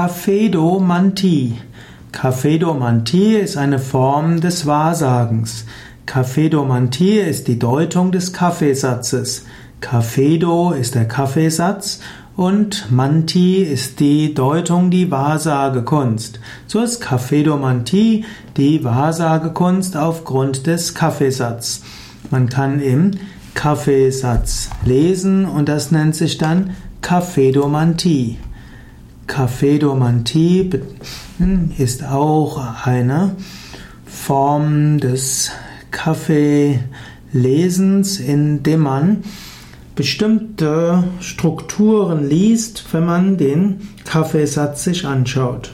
Kaffedomantie. Kaffedomantie ist eine Form des Wahrsagens. Kaffedomantie ist die Deutung des Kaffeesatzes. Kaffedo ist der Kaffeesatz und Manti ist die Deutung, die Wahrsagekunst. So ist Kaffedomantie die Wahrsagekunst aufgrund des Kaffeesatzes. Man kann im Kaffeesatz lesen und das nennt sich dann Kaffedomantie. Kaffedomantie ist auch eine Form des Kaffeelesens, indem man bestimmte Strukturen liest, wenn man den Kaffeesatz sich anschaut.